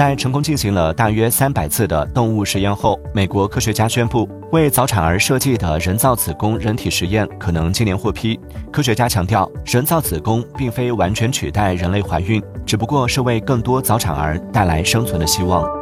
在成功进行了大约三百次的动物实验后美国科学家宣布为早产儿设计的人造子宫人体实验可能今年获批。科学家强调人造子宫并非完全取代人类怀孕只不过是为更多早产儿带来生存的希望。